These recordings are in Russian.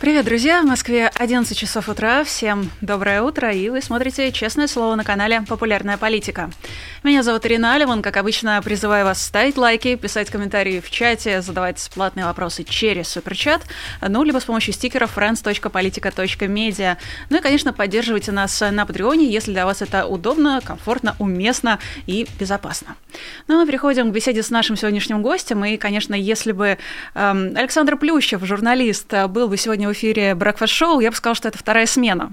Привет, друзья! В Москве 11 часов утра. Всем доброе утро, и вы смотрите «Честное слово» на канале «Популярная политика». Меня зовут Ирина Алиман. Как обычно, призываю вас ставить лайки, писать комментарии в чате, задавать платные вопросы через суперчат, ну, либо с помощью стикеров friends.politica.media. Ну и, конечно, поддерживайте нас на Патреоне, если для вас это удобно, комфортно, уместно и безопасно. Ну, мы переходим к беседе с нашим сегодняшним гостем. И, конечно, если бы эм, Александр Плющев, журналист, был бы сегодня в эфире Show, я бы сказала, что это вторая смена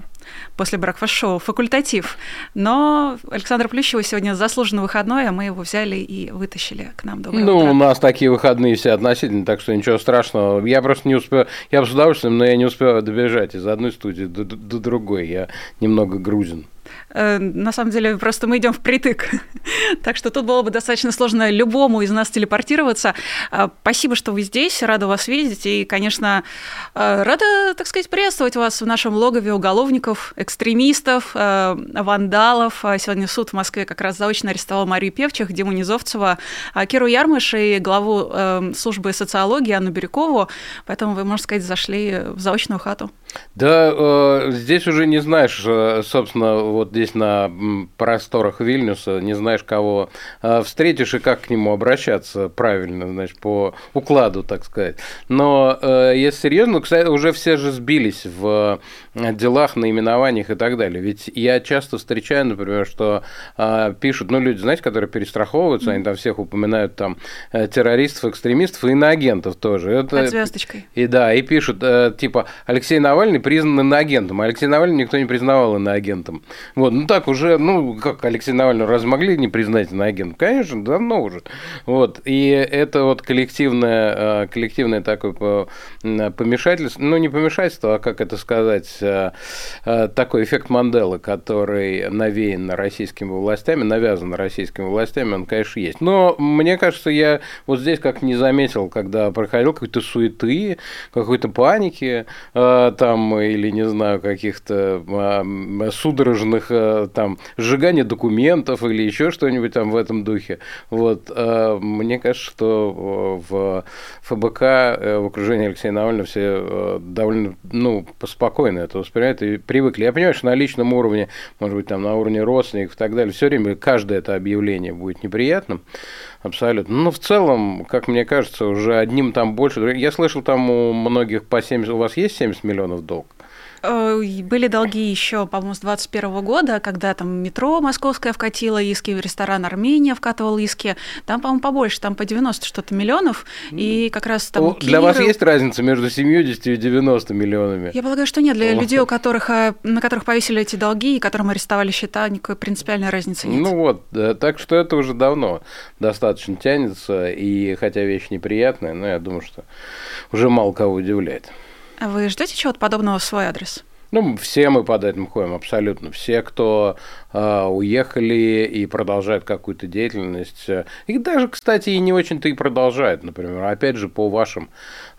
после Show, факультатив. Но Александр Плющева сегодня заслуженный выходной, а мы его взяли и вытащили к нам. Доброе ну, утро. у нас такие выходные все относительно, так что ничего страшного. Я просто не успел, я с удовольствием, но я не успел добежать из одной студии до, до другой. Я немного грузин. Э, на самом деле, просто мы идем впритык. так что тут было бы достаточно сложно любому из нас телепортироваться. Э, спасибо, что вы здесь, рада вас видеть. И, конечно, э, рада, так сказать, приветствовать вас в нашем логове уголовников, экстремистов, вандалов. Сегодня суд в Москве как раз заочно арестовал Марию Певчих, Диму Низовцева, Киру Ярмыш и главу службы социологии Анну Бирюкову. Поэтому вы, можно сказать, зашли в заочную хату. Да, э, здесь уже не знаешь, э, собственно, вот здесь на просторах Вильнюса, не знаешь, кого э, встретишь и как к нему обращаться правильно, значит, по укладу, так сказать. Но э, если серьезно, кстати, уже все же сбились в делах, наименованиях и так далее. Ведь я часто встречаю, например, что э, пишут, ну, люди, знаете, которые перестраховываются, они там всех упоминают там террористов, экстремистов и иноагентов тоже. Это, Под звездочкой. И да, и пишут, типа, Алексей Навальный признан иноагентом, а Алексей Навальный никто не признавал иноагентом. Вот, ну так уже, ну, как Алексей Навальный, разве могли не признать иноагентом? Конечно, давно уже. Вот, и это вот коллективное, а, коллективное такое помешательство, ну, не помешательство, а как это сказать, а, такой эффект Манделы, который навеян российскими властями, навязан российскими властями, он, конечно, есть. Но мне кажется, я вот здесь как не заметил, когда проходил какой-то суеты, какой-то паники, там, там, или, не знаю, каких-то судорожных там сжигания документов или еще что-нибудь там в этом духе. Вот, мне кажется, что в ФБК, э, в окружении Алексея Навального все э, довольно, ну, спокойно это воспринимают и привыкли. Я понимаю, что на личном уровне, может быть, там на уровне родственников и так далее, все время каждое это объявление будет неприятным, абсолютно. Но в целом, как мне кажется, уже одним там больше. Я слышал, там у многих по 70, у вас есть 70 миллионов миллионов долг. Э, были долги еще, по-моему, с 2021 года, когда там метро московское вкатило иски, ресторан Армения вкатывал иски. Там, по-моему, побольше, там по 90 что-то миллионов. И как раз там... О, Киев... Для вас есть разница между 70 и 90 миллионами? Я полагаю, что нет. Для О. людей, у которых, э, на которых повесили эти долги и которым арестовали счета, никакой принципиальной разницы нет. Ну вот, так что это уже давно достаточно тянется. И хотя вещь неприятная, но я думаю, что уже мало кого удивляет. А вы ждете чего-то подобного в свой адрес? Ну, все мы под этим ходим, абсолютно. Все, кто э, уехали и продолжают какую-то деятельность. И даже, кстати, и не очень-то и продолжают, например. Опять же, по вашим,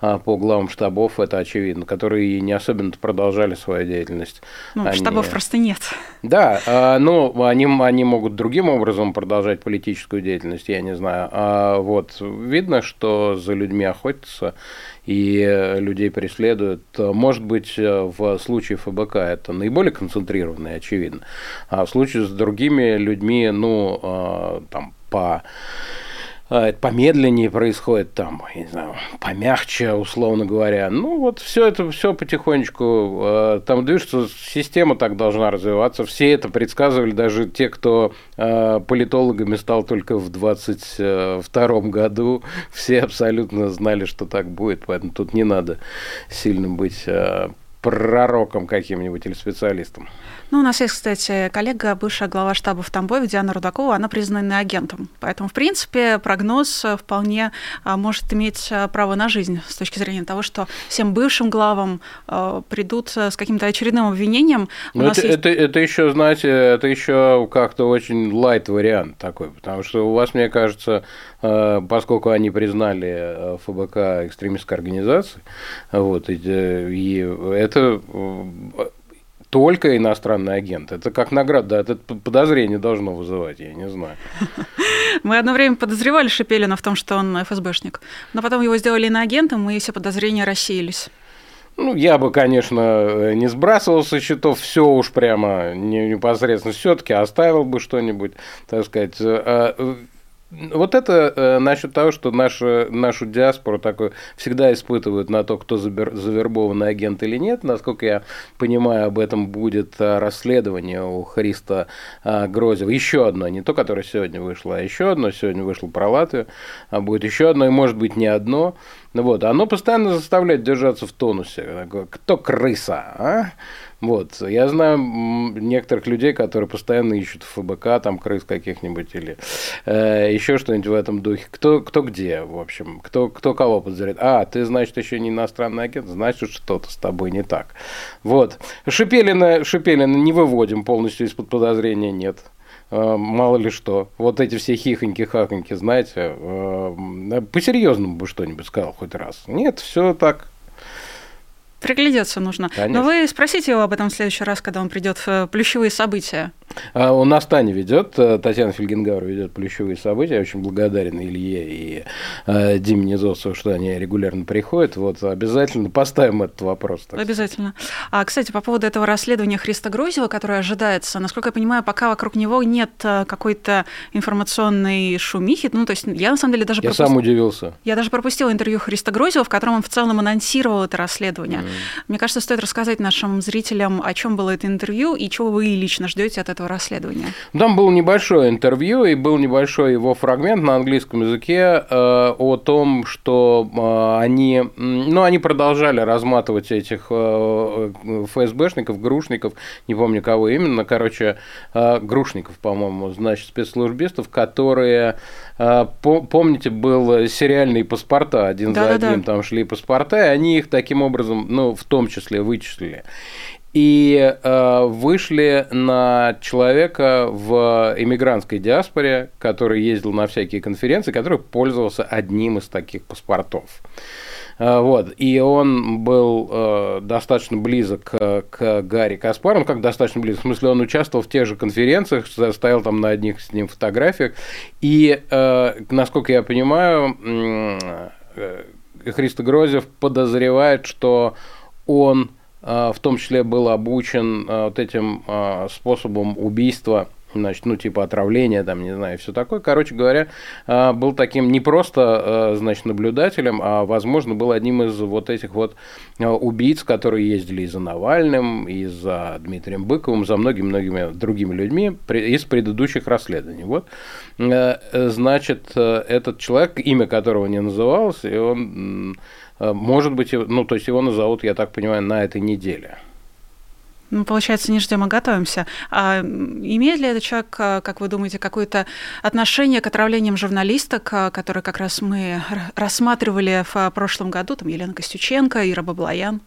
э, по главам штабов, это очевидно, которые не особенно продолжали свою деятельность. Ну, они... штабов просто нет. Да, э, ну, они, они могут другим образом продолжать политическую деятельность, я не знаю. А вот видно, что за людьми охотятся и людей преследуют. Может быть, в случае ФБК это наиболее концентрированно и очевидно, а в случае с другими людьми, ну, а, там, по помедленнее происходит там, не знаю, помягче, условно говоря. Ну, вот все это все потихонечку э, там движется, система так должна развиваться. Все это предсказывали, даже те, кто э, политологами стал только в 22 году, все абсолютно знали, что так будет, поэтому тут не надо сильно быть э, пророком каким-нибудь или специалистом. Ну, у нас есть, кстати, коллега, бывшая глава штаба в Тамбове, Диана Рудакова, она признана агентом. Поэтому, в принципе, прогноз э, вполне а, может иметь э, право на жизнь с точки зрения того, что всем бывшим главам э, придут с каким-то очередным обвинением. Ну, это, есть... это, это еще, знаете, это еще как-то очень лайт вариант такой, потому что у вас, мне кажется, поскольку они признали ФБК экстремистской организацией, вот, и, и это только иностранный агент. Это как награда, да, это подозрение должно вызывать, я не знаю. Мы одно время подозревали Шепелина в том, что он ФСБшник, но потом его сделали иноагентом, и все подозрения рассеялись. Ну, я бы, конечно, не сбрасывал со счетов все уж прямо непосредственно, все-таки оставил бы что-нибудь, так сказать. Вот это э, насчет того, что нашу, нашу диаспору такой всегда испытывают на то, кто забер, завербованный агент или нет. Насколько я понимаю, об этом будет э, расследование у Христа э, Грозева. Еще одно, не то, которое сегодня вышло, а еще одно. Сегодня вышло про Латвию, а будет еще одно, и может быть не одно. Вот. Оно постоянно заставляет держаться в тонусе. Кто крыса, а? Вот. Я знаю некоторых людей, которые постоянно ищут ФБК, там, крыс каких-нибудь или э, еще что-нибудь в этом духе. Кто, кто где, в общем, кто, кто кого подозревает. А, ты, значит, еще не иностранный агент, значит, что-то с тобой не так. Вот. Шипелина, Шипелина не выводим полностью из-под подозрения, нет мало ли что. Вот эти все хихоньки-хахоньки, знаете, э, по-серьезному бы что-нибудь сказал хоть раз. Нет, все так, Приглядеться нужно. Конечно. Но вы спросите его об этом в следующий раз, когда он придет в плющевые события. А у нас Таня ведет, э, Татьяна Фельгенгауэр ведет плющевые события. Я очень благодарен Илье и э, Диме Низовцеву, что они регулярно приходят. Вот обязательно поставим этот вопрос. Обязательно. А, кстати, по поводу этого расследования Христа Грузева, которое ожидается, насколько я понимаю, пока вокруг него нет э, какой-то информационной шумихи. Ну, то есть я на самом деле даже Я пропуст... сам удивился. Я даже пропустила интервью Христа Грузева, в котором он в целом анонсировал это расследование. Mm. Мне кажется, стоит рассказать нашим зрителям, о чем было это интервью и чего вы лично ждете от этого этого расследования? Там было небольшое интервью, и был небольшой его фрагмент на английском языке э, о том, что э, они, ну, они продолжали разматывать этих э, ФСБшников, грушников, не помню кого именно, короче, э, грушников, по-моему, значит, спецслужбистов, которые э, помните, был сериальный паспорта, один да, за одним да. там шли паспорта, и они их таким образом, ну, в том числе вычислили и э, вышли на человека в иммигрантской диаспоре, который ездил на всякие конференции, который пользовался одним из таких паспортов. Э, вот. И он был э, достаточно близок к, к Гарри Каспару, ну как достаточно близок, в смысле он участвовал в тех же конференциях, стоял там на одних с ним фотографиях, и, э, насколько я понимаю, э, Христо Грозев подозревает, что он в том числе был обучен а, вот этим а, способом убийства значит, ну, типа отравления, там, не знаю, все такое. Короче говоря, был таким не просто, значит, наблюдателем, а, возможно, был одним из вот этих вот убийц, которые ездили и за Навальным, и за Дмитрием Быковым, за многими-многими другими людьми из предыдущих расследований. Вот, значит, этот человек, имя которого не называлось, и он Э, может быть, ну, то есть его назовут, я так понимаю, на этой неделе. Ну, получается, не ждем, а готовимся. А имеет ли этот человек, э, как вы думаете, какое-то отношение к отравлениям журналисток, э, которые как раз мы рассматривали в прошлом году, там Елена Костюченко, Ира Баблоян?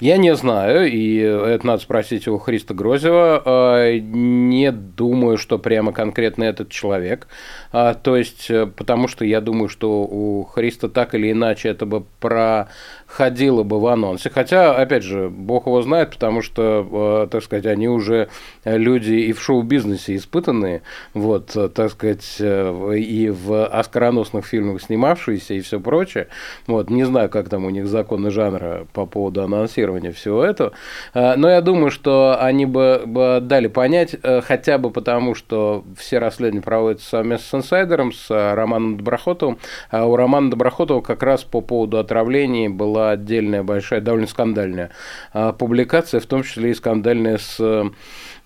Я не знаю, и это надо спросить у Христа Грозева. А, не думаю, что прямо конкретно этот человек. А, то есть, э, потому что я думаю, что у Христа так или иначе это бы про ходило бы в анонсе. Хотя, опять же, бог его знает, потому что, э, так сказать, они уже люди и в шоу-бизнесе испытанные, вот, так сказать, э, и в оскароносных фильмах снимавшиеся и все прочее. Вот, не знаю, как там у них законы жанра по поводу анонсирования всего этого, э, но я думаю, что они бы, дали понять, хотя бы потому, что все расследования проводятся совместно с инсайдером, с Романом Доброхотовым, а у Романа Доброхотова как раз по поводу отравлений была отдельная большая, довольно скандальная а, публикация, в том числе и скандальная с э,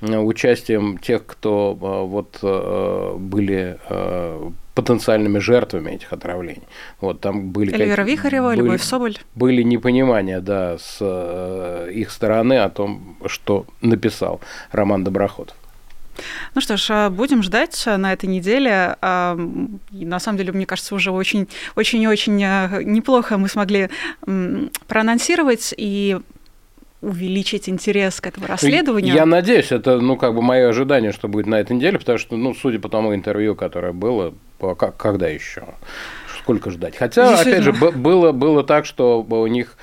участием тех, кто а, вот э, были э, потенциальными жертвами этих отравлений. Вот там были Эльвира Вихарева, были, Любовь Соболь. Были непонимания, да, с их стороны о том, что написал Роман Доброходов. Ну что ж, а, будем ждать а, на этой неделе. А, на самом деле, мне кажется, уже очень, очень, очень неплохо мы смогли проанонсировать и увеличить интерес к этому расследованию. Я надеюсь, это, ну, как бы мое ожидание, что будет на этой неделе, потому что, ну, судя по тому интервью, которое было, когда еще? сколько ждать. Хотя, опять же, было, было так, что у них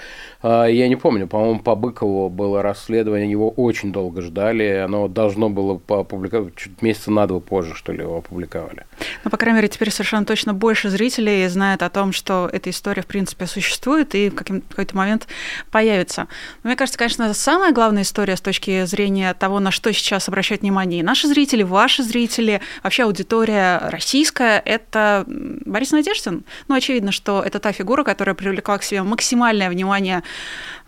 я не помню, по-моему, по Быкову было расследование, его очень долго ждали, оно должно было опубликовать, чуть месяца на два позже, что ли, его опубликовали. Ну, по крайней мере, теперь совершенно точно больше зрителей знает о том, что эта история, в принципе, существует и в какой-то момент появится. Но мне кажется, конечно, самая главная история с точки зрения того, на что сейчас обращают внимание наши зрители, ваши зрители, вообще аудитория российская, это Борис Надеждин. Ну, очевидно, что это та фигура, которая привлекла к себе максимальное внимание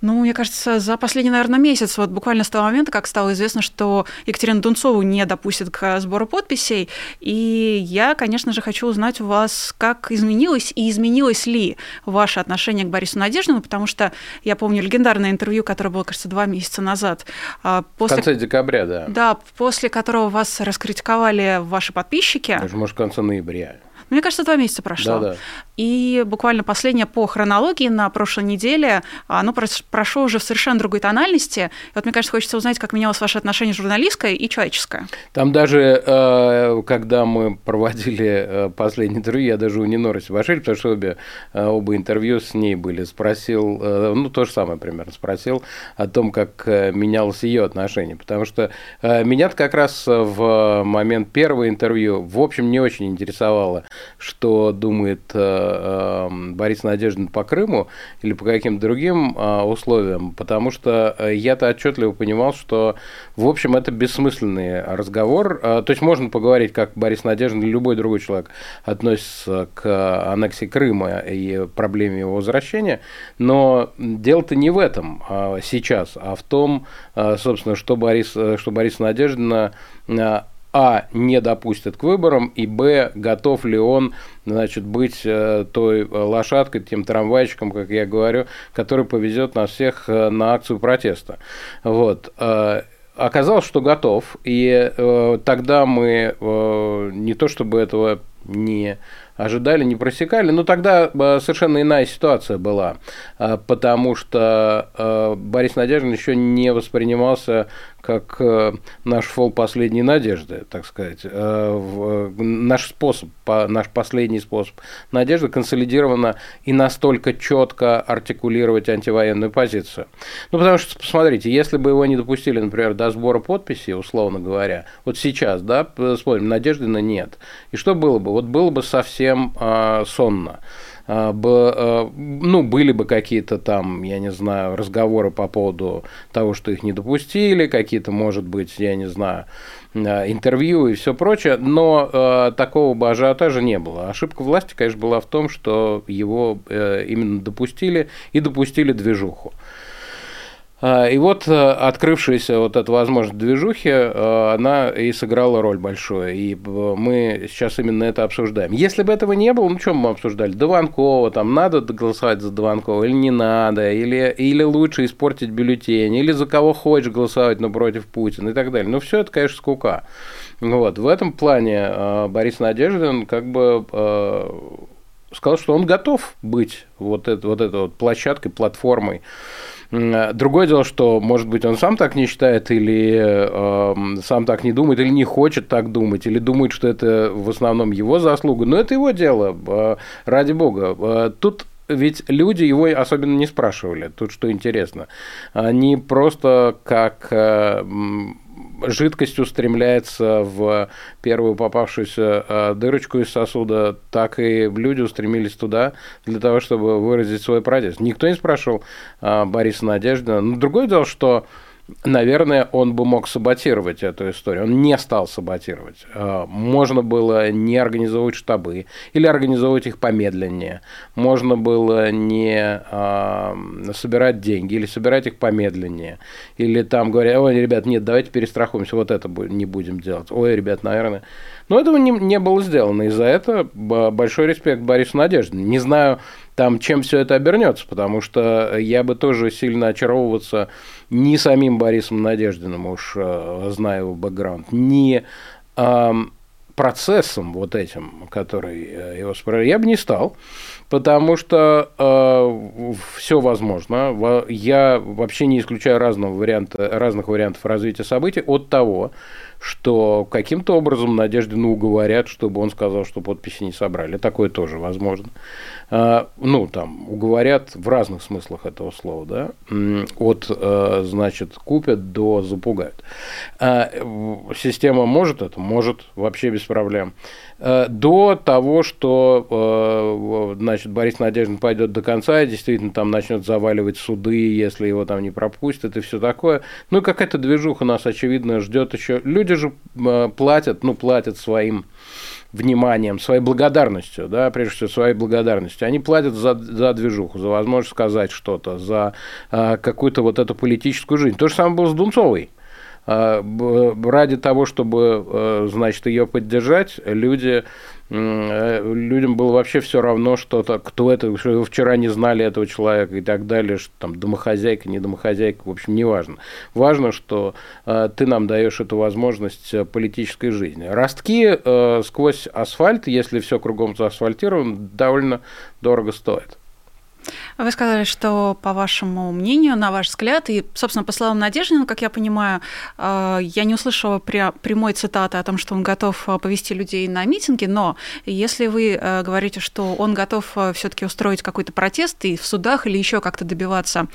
ну, мне кажется, за последний, наверное, месяц, вот буквально с того момента, как стало известно, что Екатерину Дунцову не допустят к сбору подписей, и я, конечно же, хочу узнать у вас, как изменилось и изменилось ли ваше отношение к Борису Надеждину, потому что я помню легендарное интервью, которое было, кажется, два месяца назад. А, после... В конце декабря, да. Да, после которого вас раскритиковали ваши подписчики. Даже, может, в конце ноября. Мне кажется, два месяца прошло. Да, да. И буквально последнее по хронологии на прошлой неделе, оно прошло уже в совершенно другой тональности. И вот мне кажется, хочется узнать, как менялось ваше отношение журналистское и человеческое. Там даже, э, когда мы проводили э, последний интервью, я даже у Ниноры Севашиль, потому что обе, э, оба интервью с ней были, спросил, ну, то же самое примерно, спросил о том, как менялось ее отношение. Потому что меня как раз в момент первого интервью, в общем, не очень интересовало, что думает э, э, Борис Надеждин по Крыму или по каким-то другим э, условиям, потому что я-то отчетливо понимал, что, в общем, это бессмысленный разговор. То есть можно поговорить, как Борис Надеждин или любой другой человек относится к аннексии Крыма и проблеме его возвращения, но дело-то не в этом сейчас, а в том, собственно, что Борис, что Борис Надеждина а, не допустят к выборам, и б, готов ли он значит, быть э, той лошадкой, тем трамвайчиком, как я говорю, который повезет нас всех э, на акцию протеста. Вот. Э, оказалось, что готов, и тогда мы не то чтобы этого не ожидали, не просекали. Но тогда совершенно иная ситуация была, потому что Борис Надеждин еще не воспринимался как э, наш фол последней надежды, так сказать. Э, наш способ, наш последний способ надежды консолидированно и настолько четко артикулировать антивоенную позицию. Ну, потому что, посмотрите, если бы его не допустили, например, до сбора подписей, условно говоря, вот сейчас, да, смотрим, надежды на нет. И что было бы? Вот было бы совсем э, сонно. А, а, ну, были бы какие-то там, я не знаю, разговоры по поводу того, что их не допустили, какие-то, может быть, я не знаю, а, интервью и все прочее, но такого бы ажиотажа не было. Ошибка власти, конечно, была в том, что его э, именно допустили и допустили движуху. А, и вот э, открывшаяся вот эта возможность движухи, э, она и сыграла роль большую. И э, мы сейчас именно это обсуждаем. Если бы этого не было, ну, что мы обсуждали? Дованкова, там, надо голосовать за Дованкова или не надо, или, или лучше испортить бюллетень, или за кого хочешь голосовать, но против Путина и так далее. Ну, все это, конечно, скука. Вот. В этом плане Борис Надеждин как бы сказал, что он готов быть вот, это, вот этой вот площадкой, платформой Другое дело, что, может быть, он сам так не считает, или э, сам так не думает, или не хочет так думать, или думает, что это в основном его заслуга. Но это его дело, э, ради бога. Э, тут ведь люди его особенно не спрашивали. Тут что интересно. Они просто как э, жидкость устремляется в первую попавшуюся а, дырочку из сосуда, так и люди устремились туда для того, чтобы выразить свой протест. Никто не спрашивал а, Бориса Надеждина. Но другое дело, что наверное, он бы мог саботировать эту историю. Он не стал саботировать. А, можно было не организовывать штабы или организовывать их помедленнее. Можно было не а, собирать деньги или собирать их помедленнее. Или там говорят, ой, ребят, нет, давайте перестрахуемся, вот это не будем делать. Ой, ребят, наверное. Но этого не, не было сделано. И за это большой респект Борису Надежде. Не знаю, там, чем все это обернется, потому что я бы тоже сильно очаровываться не самим Борисом Надеждиным, уж э, знаю его бэкграунд, не процессом вот этим, который э, его спрашивает, я бы не стал, потому что э, все возможно. Я вообще не исключаю разного варианта, разных вариантов развития событий от того, что каким-то образом Надеждину уговорят, чтобы он сказал, что подписи не собрали. Такое тоже возможно. А, ну, там, уговорят в разных смыслах этого слова, да, от, э, значит, купят до запугают. А, система может это? Может, вообще без проблем. Э, до того, что э, значит, Борис Надеждин пойдет до конца и действительно там начнет заваливать суды, если его там не пропустят и все такое. Ну, какая-то движуха нас, очевидно, ждет еще. Люди же э, платят, ну, платят своим вниманием, своей благодарностью, да, прежде всего своей благодарностью. Они платят за, за движуху, за возможность сказать что-то, за э, какую-то вот эту политическую жизнь. То же самое было с Дунцовой. А, ради того, чтобы, э, значит, ее поддержать, люди людям было вообще все равно, что то кто это, что вчера не знали этого человека и так далее, что там домохозяйка, не домохозяйка, в общем, не важно. Важно, что э, ты нам даешь эту возможность политической жизни. Ростки э, сквозь асфальт, если все кругом заасфальтировано, довольно дорого стоит. Вы сказали, что, по вашему мнению, на ваш взгляд, и, собственно, по словам Надеждина, как я понимаю, э, я не услышала прямой цитаты о том, что он готов э, повести людей на митинги, но если вы э, говорите, что он готов все таки устроить какой-то протест и в судах или еще как-то добиваться,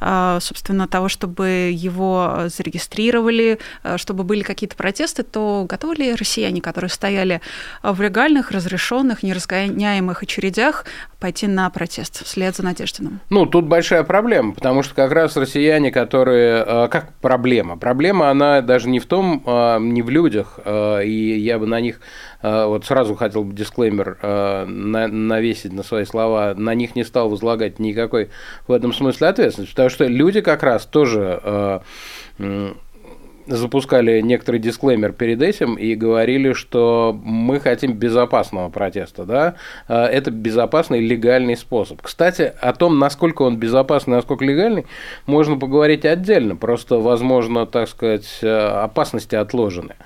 собственно, того, чтобы его зарегистрировали, чтобы были какие-то протесты, то готовы ли россияне, которые стояли в легальных, разрешенных, неразгоняемых очередях, пойти на протест вслед за Надеждиным? Ну, тут большая проблема, потому что как раз россияне, которые... Э, как проблема? Проблема, она даже не в том, э, не в людях, э, и я бы на них вот сразу хотел бы дисклеймер навесить на свои слова, на них не стал возлагать никакой в этом смысле ответственности, потому что люди как раз тоже запускали некоторый дисклеймер перед этим и говорили, что мы хотим безопасного протеста, да, а, это безопасный легальный способ. Кстати, о том, насколько он безопасный, насколько легальный, можно поговорить отдельно, просто, возможно, так сказать, э, опасности отложены.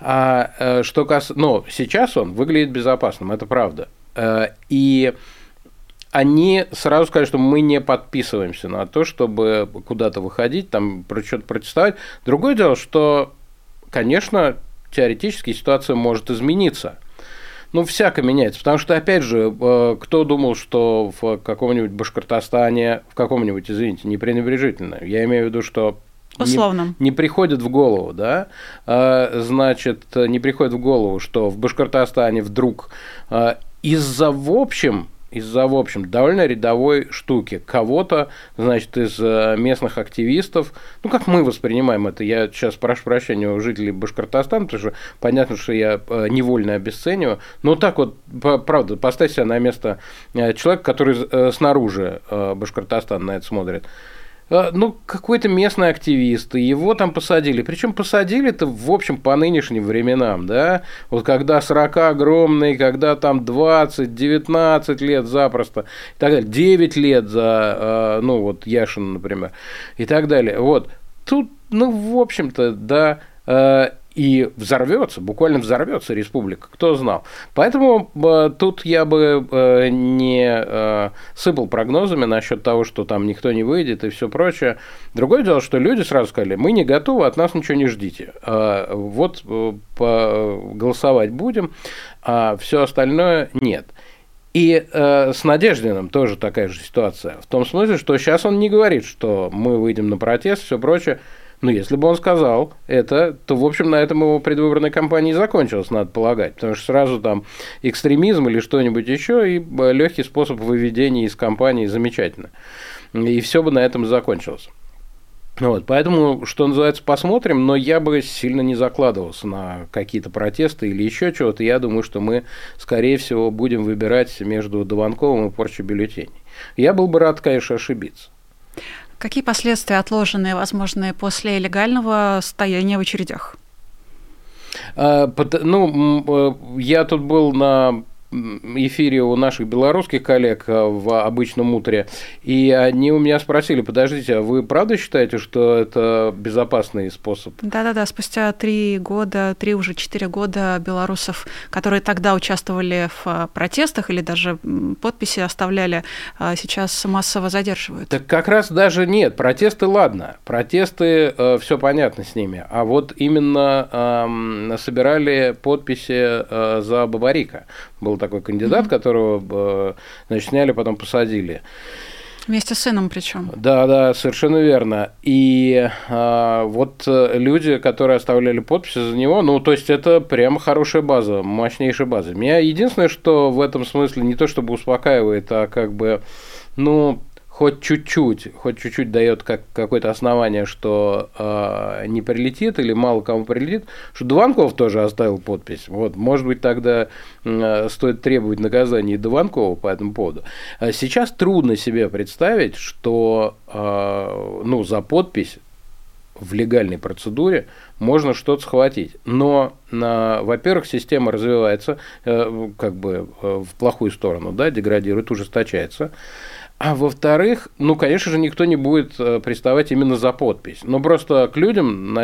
А э, что касается, но сейчас он выглядит безопасным, это правда. Э, и они сразу сказали, что мы не подписываемся на то, чтобы куда-то выходить, там что-то протестовать. Другое дело, что, конечно, теоретически ситуация может измениться. Ну, всяко меняется. Потому что, опять же, э, кто думал, что в каком-нибудь Башкортостане, в каком-нибудь, извините, не пренебрежительно, я имею в виду, что Условно. Не, не приходит в голову, да, а, значит, не приходит в голову, что в Башкортостане вдруг а, из-за, в общем, из-за, в общем, довольно рядовой штуки. Кого-то, значит, из э, местных активистов, ну, как мы воспринимаем это, я сейчас прошу прощения у жителей Башкортостана, потому что понятно, что я э, невольно обесцениваю, но так вот, правда, поставь себя на место э, человека, который снаружи Башкортостана на это смотрит. А, ну, какой-то местный активист, и его там посадили. Причем посадили-то, в общем, по нынешним временам, да, вот когда срока огромные, когда там 20, 19 лет запросто, и так далее, 9 лет за, а, ну, вот Яшин, например, и так далее. Вот, тут, ну, в общем-то, да, а, и взорвется, буквально взорвется республика, кто знал. Поэтому э, тут я бы э, не э, сыпал прогнозами насчет того, что там никто не выйдет и все прочее. Другое дело, что люди сразу сказали, мы не готовы, от нас ничего не ждите. Э, вот э, голосовать будем, а все остальное нет. И э, с Надеждиным тоже такая же ситуация. В том смысле, что сейчас он не говорит, что мы выйдем на протест, все прочее. Ну, если бы он сказал это, то, в общем, на этом его предвыборная кампания и закончилась, надо полагать. Потому что сразу там экстремизм или что-нибудь еще, и легкий способ выведения из кампании замечательно. И все бы на этом закончилось. Вот, поэтому, что называется, посмотрим, но я бы сильно не закладывался на какие-то протесты или еще чего-то. Я думаю, что мы, скорее всего, будем выбирать между Дованковым и порчей бюллетеней. Я был бы рад, конечно, ошибиться. Какие последствия отложенные, возможные после легального стояния в очередях? А, ну, э, я тут был на эфире у наших белорусских коллег э, в обычном утре, и они у меня спросили, подождите, а вы правда считаете, что это безопасный способ? Да-да-да, спустя три года, три уже четыре года белорусов, которые тогда участвовали в э, протестах или даже подписи оставляли, э, сейчас массово задерживают. Так как раз даже нет, протесты ладно, протесты, все понятно с ними, а вот именно э, собирали подписи э, за Бабарика. Был такой кандидат, mm-hmm. которого э, значит, сняли, потом посадили. Вместе с сыном причем. Да, да, совершенно верно. И а, вот э, люди, которые оставляли подписи за него, ну, то есть это прямо хорошая база, мощнейшая база. Меня единственное, что в этом смысле не то чтобы успокаивает, а как бы, ну, хоть чуть-чуть, хоть чуть-чуть дает как какое-то основание, что э, не прилетит или мало кому прилетит, что Дуванков тоже оставил подпись. Вот, может быть, тогда э, стоит требовать наказания Дуванкова по этому поводу. А сейчас трудно себе представить, что э, ну, за подпись в легальной процедуре можно что-то схватить. Но, на, во-первых, система развивается э, как бы э, в плохую сторону, да, деградирует, ужесточается. А во-вторых, ну, конечно же, никто не будет э, приставать именно за подпись. Но просто к людям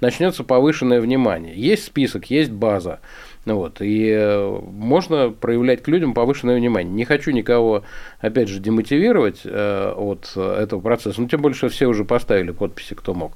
начнется повышенное внимание. Есть список, есть база. Вот, и э, можно проявлять к людям повышенное внимание. Не хочу никого, опять же, демотивировать э, от этого процесса, но тем более, что все уже поставили подписи, кто мог.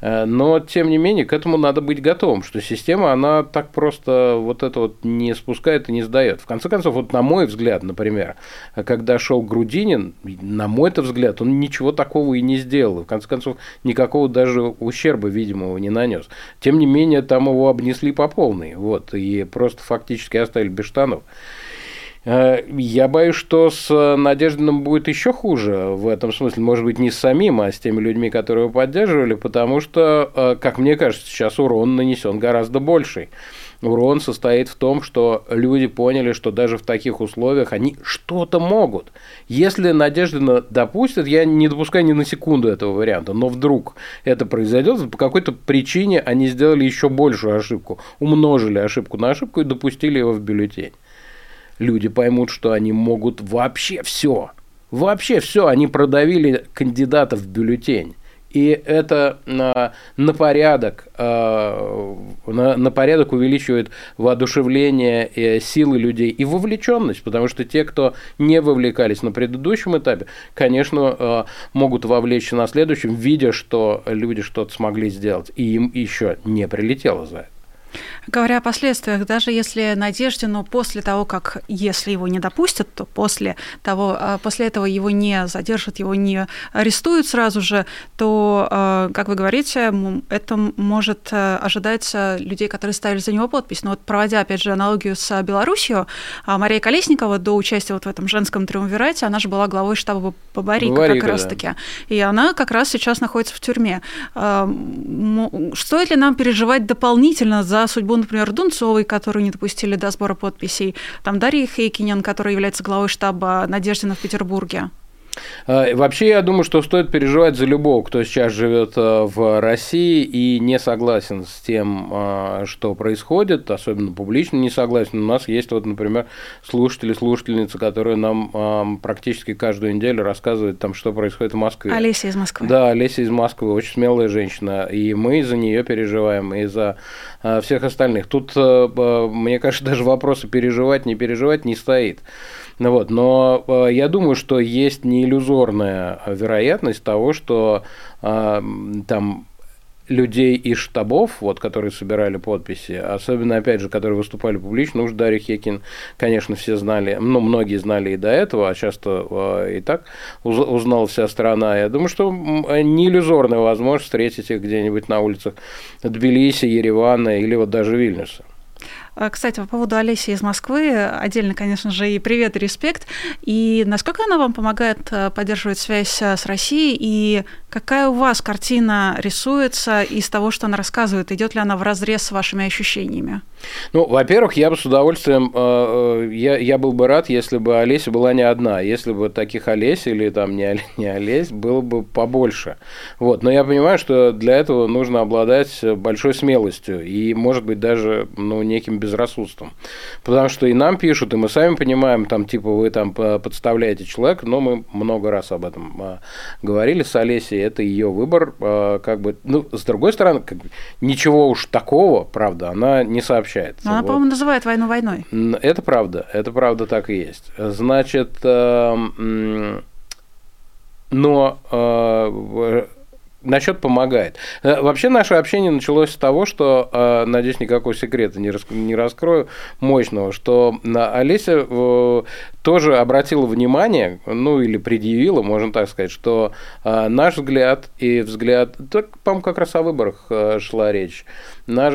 Э, но, тем не менее, к этому надо быть готовым, что система, она так просто вот это вот не спускает и не сдает. В конце концов, вот на мой взгляд, например, когда шел Грудинин, на мой -то взгляд, он ничего такого и не сделал. В конце концов, никакого даже ущерба видимого не нанес. Тем не менее, там его обнесли по полной, вот, и просто фактически оставили без штанов. Э, я боюсь, что с Надеждиным будет еще хуже в этом смысле. Может быть, не с самим, а с теми людьми, которые его поддерживали, потому что, э, как мне кажется, сейчас урон нанесен гораздо больший. Урон состоит в том, что люди поняли, что даже в таких условиях они что-то могут. Если Надеждина допустит, я не допускаю ни на секунду этого варианта, но вдруг это произойдет, по какой-то причине они сделали еще большую ошибку, умножили ошибку на ошибку и допустили его в бюллетень люди поймут, что они могут вообще все. Вообще все. Они продавили кандидатов в бюллетень. И это на, на, порядок, э, на, на порядок увеличивает воодушевление э, силы людей и вовлеченность, потому что те, кто не вовлекались на предыдущем этапе, конечно, э, могут вовлечься на следующем, видя, что люди что-то смогли сделать, и им еще не прилетело за это. Говоря о последствиях, даже если Надеждину после того, как, если его не допустят, то после, того, а, после этого его не задержат, его не арестуют сразу же, то, а, как вы говорите, это может э, ожидать людей, которые ставили за него подпись. Но вот проводя, опять же, аналогию с Белоруссией, а, Мария Колесникова до участия вот в этом женском триумвирате, она же была главой штаба Бабарика, Бабарика как раз-таки. Да. И она как раз сейчас находится в тюрьме. Стоит ли нам переживать дополнительно за судьбу например, Дунцовой, которую не допустили до сбора подписей, там Дарья Хейкинен, которая является главой штаба Надеждина в Петербурге. А, вообще, я думаю, что стоит переживать за любого, кто сейчас живет э, в России и не согласен с тем, а, что происходит, особенно публично не согласен. У нас есть, вот, например, слушатели, слушательницы, которые нам практически каждую неделю рассказывают, там, что происходит в Москве. Олеся из Москвы. Да, Олеся из Москвы, очень смелая женщина, и мы за нее переживаем, и за а, всех остальных. Тут, э, мне кажется, даже вопросы переживать, не переживать не стоит. Ну вот, но э, я думаю, что есть не иллюзорная вероятность того, что э, там людей из штабов, вот, которые собирали подписи, особенно, опять же, которые выступали публично, уж Дарья Хекин, конечно, все знали, ну, многие знали и до этого, а часто э, и так узнала вся страна. Я думаю, что не иллюзорная возможность встретить их где-нибудь на улицах Тбилиси, Еревана или вот даже Вильнюса. А, кстати, по поводу Олеси из Москвы, отдельно, конечно же, и привет, и респект. И насколько она вам помогает э, поддерживать связь э, с Россией, и какая у вас картина рисуется из того, что она рассказывает? Идет ли она в разрез с вашими ощущениями? Ну, во-первых, я бы с удовольствием, э, я, я был бы рад, если бы Олеся была не одна, если бы таких Олесь или там не, не Олесь было бы побольше. Вот. Но я понимаю, что для этого нужно обладать большой смелостью и, может быть, даже ну, неким безрассудством. Потому что и нам пишут, и мы сами понимаем, там, типа, вы там подставляете человека, но мы много раз об этом а, говорили с Олесей, это ее выбор, а, как бы, ну, с другой стороны, как бы, ничего уж такого, правда, она не сообщает. Она, вот. по-моему, называет войну войной. Это правда, это правда так и есть. Значит, э, но э, насчет помогает. Э, вообще наше общение началось с того, что, э, надеюсь, никакого секрета не раскрою мощного, что Олеся э, тоже обратила внимание, ну или предъявила, можно так сказать, что наш взгляд и взгляд, так, по-моему, как раз о выборах шла речь, наш,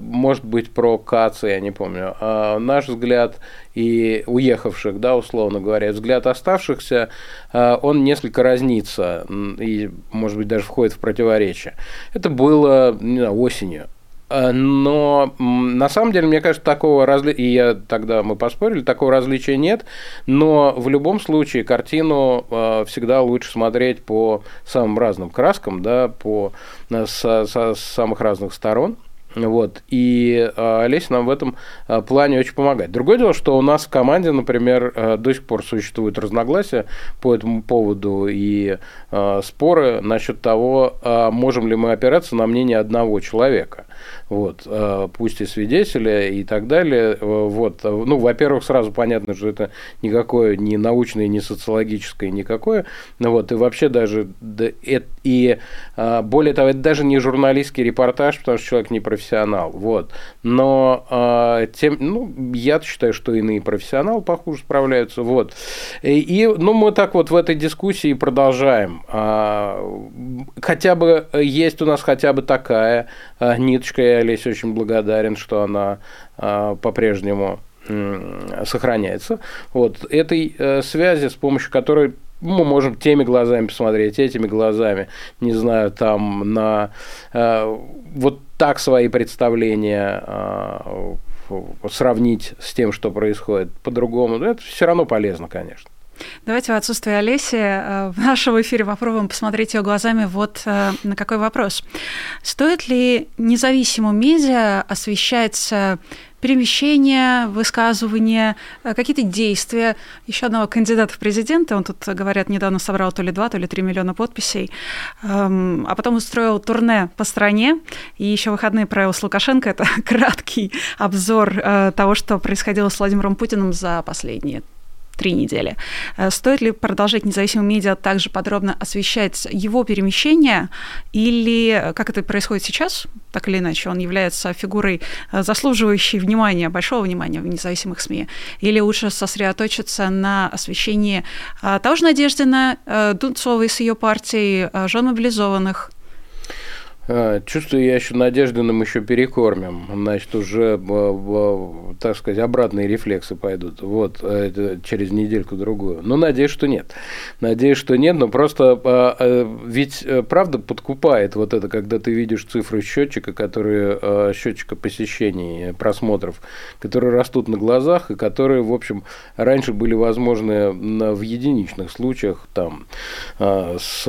может быть, про КАЦ, я не помню, а наш взгляд и уехавших, да, условно говоря, взгляд оставшихся, а, он несколько разнится и, может быть, даже входит в противоречие. Это было не знаю, осенью. А, но на самом деле, мне кажется, такого различия, и я тогда мы поспорили, такого различия нет, но в любом случае картину а, всегда лучше смотреть по самым разным краскам, да, по, с, с самых разных сторон. Вот. И э, Олеся нам в этом э, плане очень помогает. Другое дело, что у нас в команде, например, э, до сих пор существуют разногласия по этому поводу и споры насчет того, можем ли мы опираться на мнение одного человека вот, э, пусть и свидетеля и так далее. Э, вот, ну, во-первых, сразу понятно, что это никакое не научное, не социологическое, никакое. Вот, и вообще даже, и э, более того, это даже не журналистский репортаж, потому что человек не профессионал. Вот. Но тем, ну, я считаю, что иные профессионалы похуже справляются. Вот. И, ну, мы так вот в этой дискуссии продолжаем. А, хотя бы есть у нас хотя бы такая ниточка, я Олесе очень благодарен, что она а, по-прежнему сохраняется. Вот этой э, связи, с помощью которой мы можем теми глазами посмотреть, этими глазами, не знаю, там на э, вот так свои представления э, сравнить с тем, что происходит по-другому. Это все равно полезно, конечно. Давайте в отсутствие Олеси э, в нашем эфире попробуем посмотреть ее глазами вот э, на какой вопрос. Стоит ли независимому медиа освещать перемещения, высказывания, э, какие-то действия еще одного кандидата в президенты. Он тут, говорят, недавно собрал то ли 2, то ли 3 миллиона подписей, эм, а потом устроил турне по стране. И еще выходные провел с Лукашенко. Это краткий обзор того, что происходило с Владимиром Путиным за последние три недели. Э, стоит ли продолжать независимым медиа также подробно освещать его перемещения, или э, как это происходит сейчас, так или иначе, он является фигурой, э, заслуживающей внимания, большого внимания в независимых СМИ, или лучше сосредоточиться на освещении того же Надеждина, Дунцовой с ее партией, жен мобилизованных, чувствую, я еще Надеждиным еще перекормим. Значит, уже, так сказать, обратные рефлексы пойдут. Вот, это через недельку-другую. Но надеюсь, что нет. Надеюсь, что нет, но просто а, а, ведь э, правда подкупает вот это, когда ты видишь цифры счетчика, которые счетчика посещений, просмотров, которые растут на глазах и которые, в общем, раньше были возможны в единичных случаях там с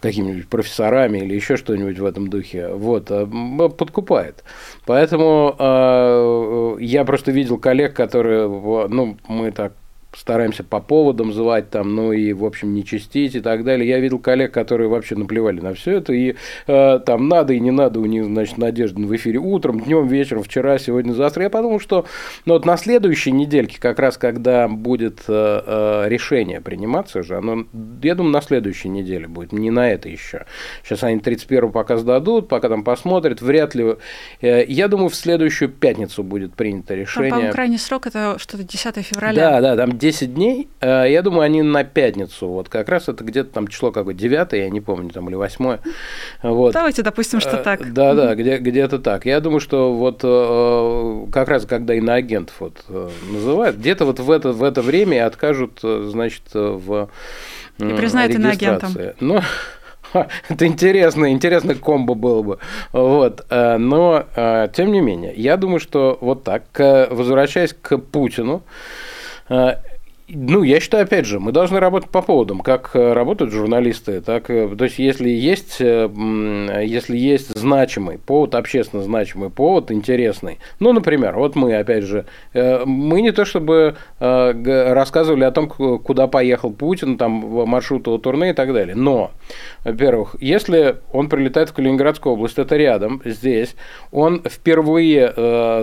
какими-нибудь профессорами или еще что-нибудь в этом духе, вот, а, подкупает. Поэтому э, я просто видел коллег, которые, ну, мы так стараемся по поводам звать там, ну и, в общем, не чистить и так далее. Я видел коллег, которые вообще наплевали на все это, и э, там надо и не надо у них, значит, надежда в эфире утром, днем, вечером, вчера, сегодня, завтра. Я подумал, что ну, вот на следующей недельке, как раз когда будет э, э, решение приниматься же, оно, я думаю, на следующей неделе будет, не на это еще. Сейчас они 31 пока сдадут, пока там посмотрят, вряд ли. Э, я думаю, в следующую пятницу будет принято решение. Там, по крайний срок это что-то 10 февраля. Да, да, там 10 дней, э, я думаю, они на пятницу. Вот как раз это где-то там число какое 9, я не помню, там или 8. Вот. Давайте допустим, что э, так. Да, да, где, где-то так. Я думаю, что вот э, как раз когда иноагентов вот называют, где-то вот в это, в это время откажут, значит, в И признают иноагентом. Ну, это интересно, интересно комбо было бы. Вот. Но, тем не менее, я думаю, что вот так, возвращаясь к Путину, ну, я считаю, опять же, мы должны работать по поводам, как э, работают журналисты, так, э, то есть, если есть, э, если есть значимый повод, общественно значимый повод, интересный, ну, например, вот мы, опять же, мы не то чтобы рассказывали о том, куда поехал Путин, там, маршрут его турне и так далее, но, во-первых, если он прилетает в Калининградскую область, это рядом, здесь, он впервые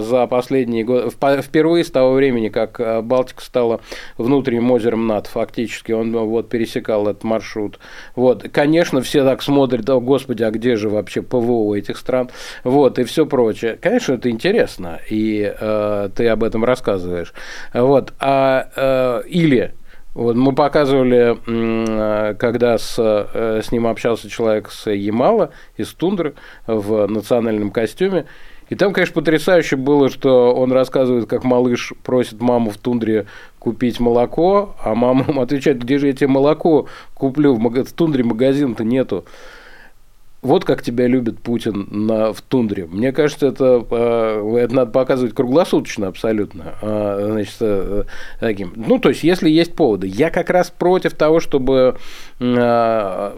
за последние годы, впервые с того времени, как Балтика стала внутренней внутренним озером НАТ фактически, он вот пересекал этот маршрут. Вот, конечно, все так смотрят, о, господи, а где же вообще ПВО этих стран, вот, и все прочее. Конечно, это интересно, и э, ты об этом рассказываешь. Вот, а, э, или вот мы показывали, когда с, э, с ним общался человек с Ямала, из Тундры, в национальном костюме, и там, конечно, потрясающе было, что он рассказывает, как малыш просит маму в тундре купить молоко, а мама ему отвечает, где же я тебе молоко куплю, в тундре магазин-то нету. Вот как тебя любит Путин на, в тундре. Мне кажется, это, э, это надо показывать круглосуточно абсолютно. А, значит, э, таким. Ну, то есть, если есть поводы. Я как раз против того, чтобы а,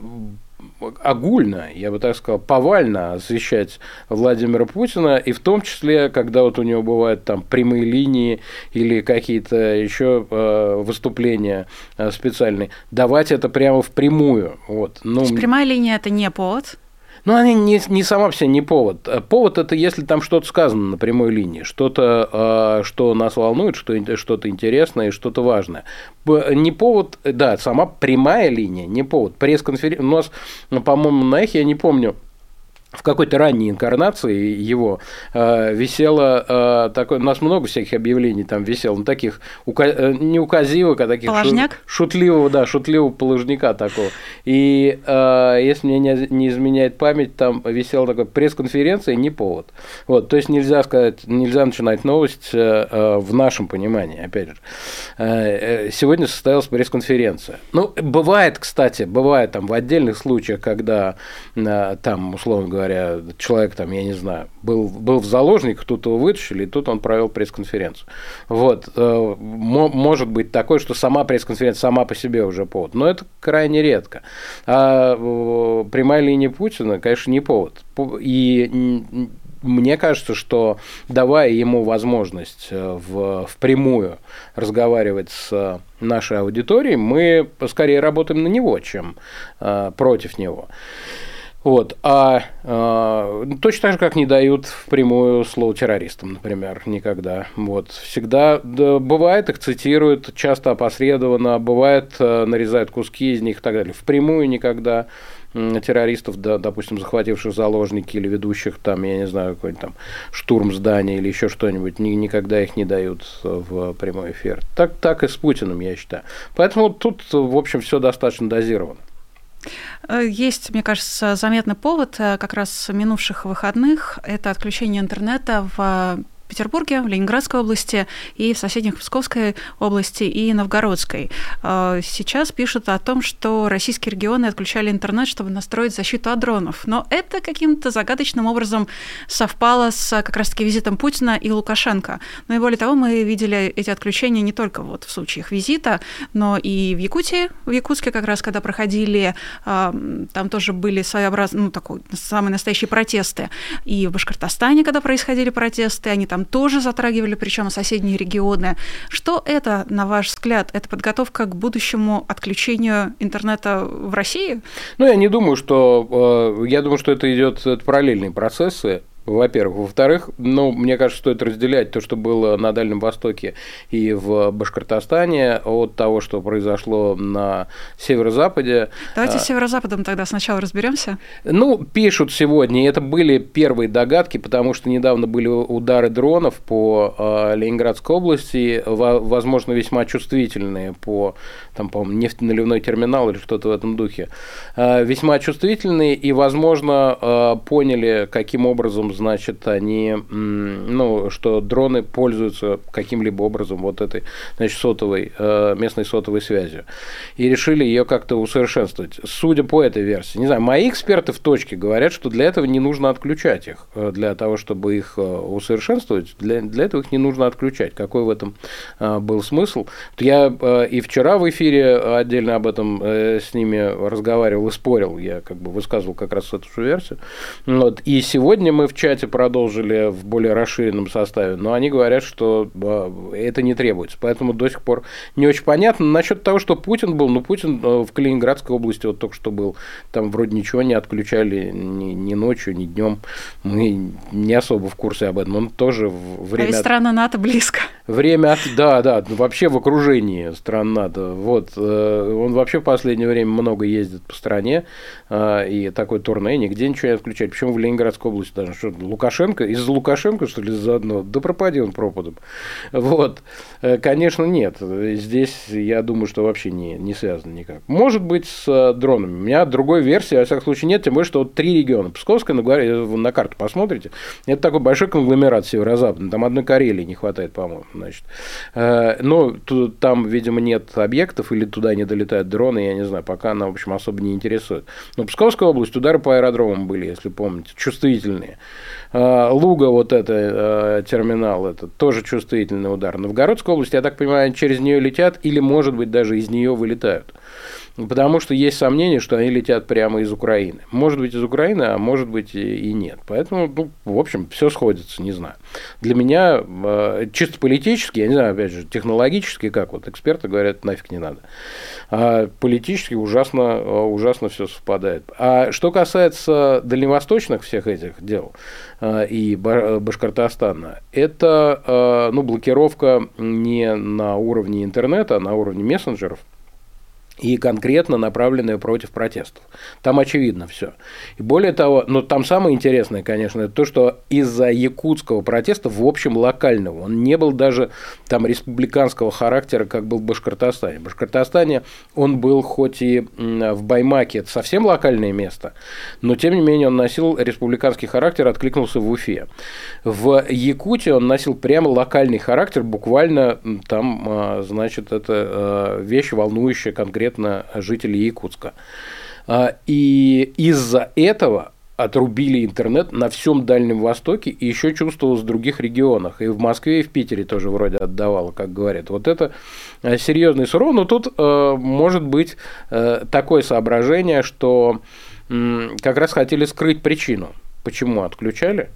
огульно, я бы так сказал, повально освещать Владимира Путина, и в том числе, когда вот у него бывают там прямые линии или какие-то еще э, выступления э, специальные, давать это прямо впрямую. Вот. Ну, То есть прямая линия – это не повод? Ну, они не, не сама все не повод. Э, повод это если там что-то сказано на прямой линии, что-то, э, что нас волнует, что, что-то интересное что-то важное. Не повод, да, сама прямая линия, не повод. Пресс-конференция. У нас, по-моему, на их, я не помню, в какой-то ранней инкарнации его э, висело э, такое, у нас много всяких объявлений там висело, ну, таких ука, э, не указивок, а таких шут, шутливого, да, шутливого положника такого. И э, если мне не, не изменяет память, там висела такая пресс-конференция, не повод. Вот, то есть нельзя сказать, нельзя начинать новость э, э в нашем понимании, опять же. Э, э, сегодня состоялась пресс-конференция. Ну, бывает, кстати, бывает там в отдельных случаях, когда э, там, условно говоря, говоря, человек там, я не знаю, был, был в заложниках, тут его вытащили, и тут он провел пресс-конференцию. Вот. Э, может быть такое, что сама пресс-конференция сама по себе уже повод, но это крайне редко. А э, прямая линия Путина, конечно, не повод. И мне кажется, что давая ему возможность э, в, впрямую разговаривать с нашей аудиторией, мы скорее работаем на него, чем против него. Вот. А, а точно так же, как не дают впрямую слово террористам, например, никогда. Вот. Всегда да, бывает, их цитируют, часто опосредованно, бывает, а, нарезают куски из них и так далее. Впрямую никогда террористов, да, допустим, захвативших заложники или ведущих там, я не знаю, какой-нибудь там штурм здания или еще что-нибудь, ни, никогда их не дают в прямой эфир. Так, так и с Путиным, я считаю. Поэтому тут, в общем, все достаточно дозировано. Э, есть, мне кажется, заметный повод э, как раз минувших выходных. Это отключение интернета в Петербурге, в Ленинградской области и в соседних Псковской области и Новгородской. А, сейчас пишут о том, что российские регионы отключали интернет, чтобы настроить защиту от дронов. Но это каким-то загадочным образом совпало с как раз-таки визитом Путина и Лукашенко. Ну и более того, мы видели эти отключения не только вот в случаях визита, но и в Якутии, в Якутске как раз, когда проходили, а, там тоже были своеобразные, ну, такой, самые настоящие протесты. И в Башкортостане, когда происходили протесты, они там там тоже затрагивали, причем соседние регионы. Что это, на ваш взгляд, это подготовка к будущему отключению интернета в России? Ну, я не думаю, что... Э, я думаю, что это идет параллельные процессы во-первых. Во-вторых, ну, мне кажется, стоит разделять то, что было на Дальнем Востоке и в Башкортостане от того, что произошло на северо-западе. Давайте а, с северо-западом тогда сначала разберемся. Ну, пишут сегодня, это были первые догадки, потому что недавно были удары дронов по э, Ленинградской области, возможно, весьма чувствительные по, там, по нефтеналивной терминал или что-то в этом духе. Э, весьма чувствительные и, возможно, поняли, каким образом значит, они, ну, что дроны пользуются каким-либо образом вот этой, значит, сотовой, э, местной сотовой связью. И решили ее как-то усовершенствовать. Судя по этой версии, не знаю, мои эксперты в точке говорят, что для этого не нужно отключать их. Э, для того, чтобы их усовершенствовать, для, для этого их не нужно отключать. Какой в этом был смысл? Я и вчера в эфире отдельно об этом с ними разговаривал и спорил. Я как бы высказывал как раз эту же версию. Вот. И сегодня мы в чате продолжили в более расширенном составе, но они говорят, что это не требуется. Поэтому до сих пор не очень понятно. Насчет того, что Путин был, ну, Путин э, в Калининградской области вот только что был, там вроде ничего не отключали ни, ни ночью, ни днем. Мы не особо в курсе об этом. Он тоже время... А ведь страна НАТО близко. Время, от... да, да, вообще в окружении стран НАТО. Вот. Э, он вообще в последнее время много ездит по стране, э, и такой турне, нигде ничего не отключать. Почему в Ленинградской области даже? Что, Лукашенко? Из-за Лукашенко, что ли, заодно? Да пропади он пропадом. Вот. Э, конечно, нет. Здесь, я думаю, что вообще не, не связано никак. Может быть, с дронами. У меня другой версии, во всяком случае, нет, тем более, что вот три региона. Псковская, на, на карту посмотрите, это такой большой конгломерат северо-западный, там одной Карелии не хватает, по-моему, значит. Ну, там, видимо, нет объектов или туда не долетают дроны, я не знаю, пока она, в общем, особо не интересует. Но Псковская область, удары по аэродромам были, если помните, чувствительные. А, Луга, вот это а, терминал, это тоже чувствительный удар. Новгородская область, я так понимаю, через нее летят или, может быть, даже из нее вылетают. Потому что есть сомнение, что они летят прямо из Украины. Может быть, из Украины, а может быть и нет. Поэтому, ну, в общем, все сходится, не знаю. Для меня э, чисто политически, я не знаю, опять же, технологически, как вот эксперты говорят, нафиг не надо. А политически ужасно, э, ужасно все совпадает. А что касается дальневосточных всех этих дел э, и Башкортостана, это ну, блокировка не на уровне интернета, а на уровне мессенджеров – и конкретно направленные против протестов. Там очевидно все. И более того, ну там самое интересное, конечно, это то, что из-за якутского протеста, в общем, локального, он не был даже там республиканского характера, как был в Башкортостане. В Башкортостане он был хоть и в Баймаке, это совсем локальное место, но тем не менее он носил республиканский характер, откликнулся в Уфе. В Якутии он носил прямо локальный характер, буквально там, а, значит, это а, вещь, волнующая конкретно конкретно жителей Якутска. А, и из-за этого отрубили интернет на всем Дальнем Востоке и еще чувствовалось в других регионах. И в Москве, и в Питере тоже вроде отдавало, как говорят. Вот это э, серьезный суров. Но тут э, может быть э, такое соображение, что как раз хотели скрыть причину, почему отключали.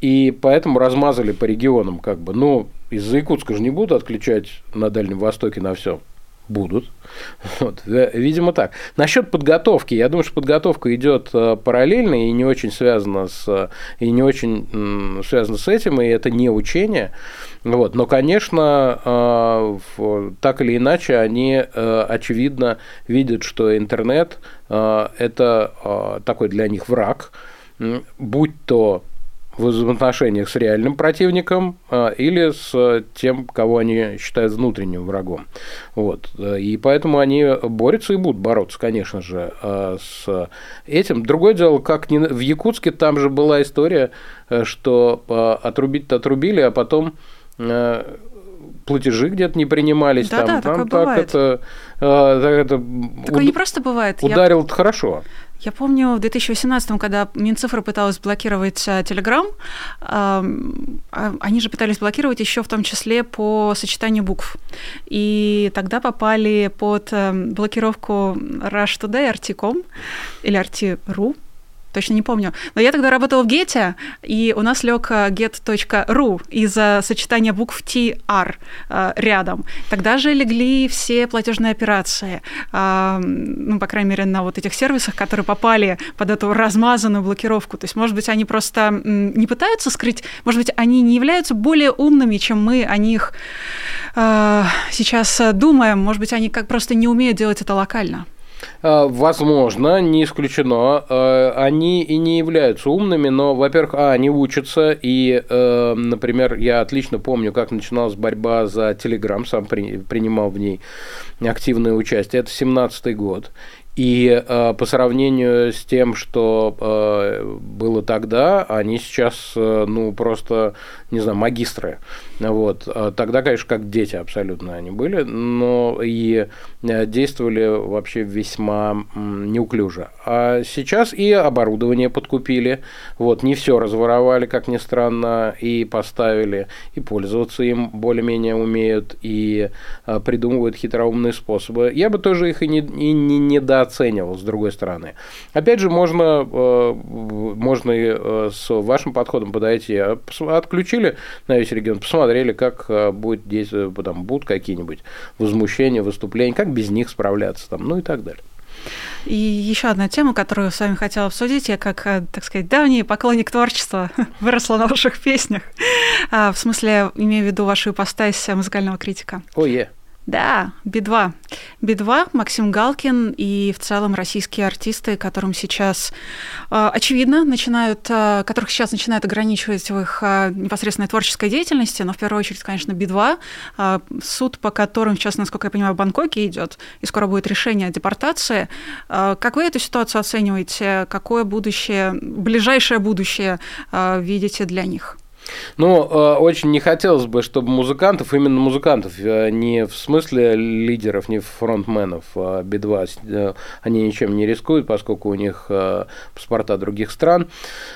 И поэтому размазали по регионам как бы. Ну, из-за Якутска же не будут отключать на Дальнем Востоке на все. Будут. Вот. Видимо, так. Насчет подготовки. Я думаю, что подготовка идет э, параллельно и не очень связана с и не очень связана с этим, и это не учение. Вот. Но, конечно, э, так или иначе, они э, очевидно видят, что интернет это такой для них враг, будь то в взаимоотношениях с реальным противником а, или с тем, кого они считают внутренним врагом. Вот. И поэтому они борются и будут бороться, конечно же, а, с этим. Другое дело, как в Якутске, там же была история, э, что а, отрубить-то отрубили, а потом э, платежи где-то не принимались. Да, там, да, там такое так бывает. это, так это такое уд... не просто бывает. Ударил я... хорошо. Я помню в 2018, когда Минцифра пыталась блокировать Telegram, а, они же пытались блокировать еще в том числе по сочетанию букв. И тогда попали под э, блокировку Rush Today, RT.com или RT.ru, точно не помню. Но я тогда работала в Гете, и у нас лег э, get.ru из-за сочетания букв TR э, рядом. Тогда же легли все платежные операции, э, ну, по крайней мере, на вот этих сервисах, которые попали под эту размазанную блокировку. То есть, может быть, они просто не пытаются скрыть, может быть, они не являются более умными, чем мы о них сейчас думаем, может быть, они как просто не умеют делать это локально. А, возможно, не исключено. А, они и не являются умными, но, во-первых, а, они учатся, и, э, например, я отлично помню, как начиналась борьба за Телеграм, сам принимал в ней активное участие, это 17-й год. И э, по сравнению с тем, что э, было тогда, они сейчас, э, ну, просто, не знаю, магистры. Вот. А тогда, конечно, как дети абсолютно они были, но и э, действовали вообще весьма неуклюже. А сейчас и оборудование подкупили, вот, не все разворовали, как ни странно, и поставили, и пользоваться им более-менее умеют, и э, придумывают хитроумные способы. Я бы тоже их и не, и не недооценивал с другой стороны. Опять же, можно, э, можно э, с вашим подходом подойти. А отключили на весь регион, посмотрели, как э, будет действовать, там будут какие-нибудь возмущения, выступления, как без них справляться, там, ну и так далее. И еще одна тема, которую с вами хотела обсудить, я как, так сказать, давний поклонник творчества выросла на ваших песнях. А, в смысле, имею в виду вашу ипостась музыкального критика. Ой, oh, yeah. Да, Би-2. Би-2, Максим Галкин и в целом российские артисты, которым сейчас, э, очевидно, начинают, э, которых сейчас начинают ограничивать в их э, непосредственной творческой деятельности, но в первую очередь, конечно, Би-2, суд по которым сейчас, насколько я понимаю, в Бангкоке идет, и скоро будет решение о депортации. Как вы эту ситуацию оцениваете? Какое будущее, ближайшее будущее видите для них? Ну, э, очень не хотелось бы, чтобы музыкантов, именно музыкантов, э, не в смысле лидеров, не фронтменов а Би-2, э, они ничем не рискуют, поскольку у них паспорта других стран,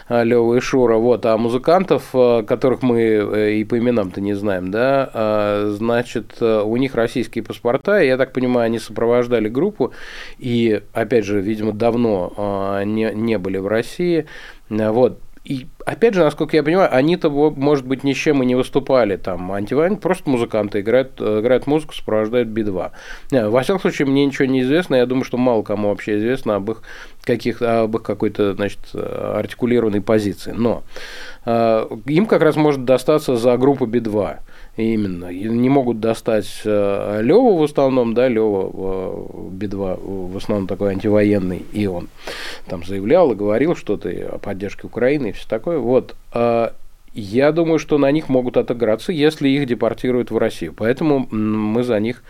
Лева и Шура, вот, а музыкантов, которых мы и по именам-то не знаем, да, значит, у них российские паспорта, и, я так понимаю, они сопровождали группу, и, опять же, видимо, давно не, не были в России, вот, и опять же, насколько я понимаю, они-то, может быть, ни с чем и не выступали там. Антивайн просто музыканты играют, э, играют музыку, сопровождают Би-2. Во всяком случае, мне ничего не известно. Я думаю, что мало кому вообще известно об их, каких, об их какой-то, значит, артикулированной позиции. Но э, им как раз может достаться за группу Би-2. Именно. Не могут достать э, Леву в основном, да, Лева э, Би-2 в основном такой антивоенный, и он там заявлял и говорил что-то о поддержке Украины и все такое. Вот. Я думаю, что на них могут отыграться, если их депортируют в Россию. Поэтому мы за них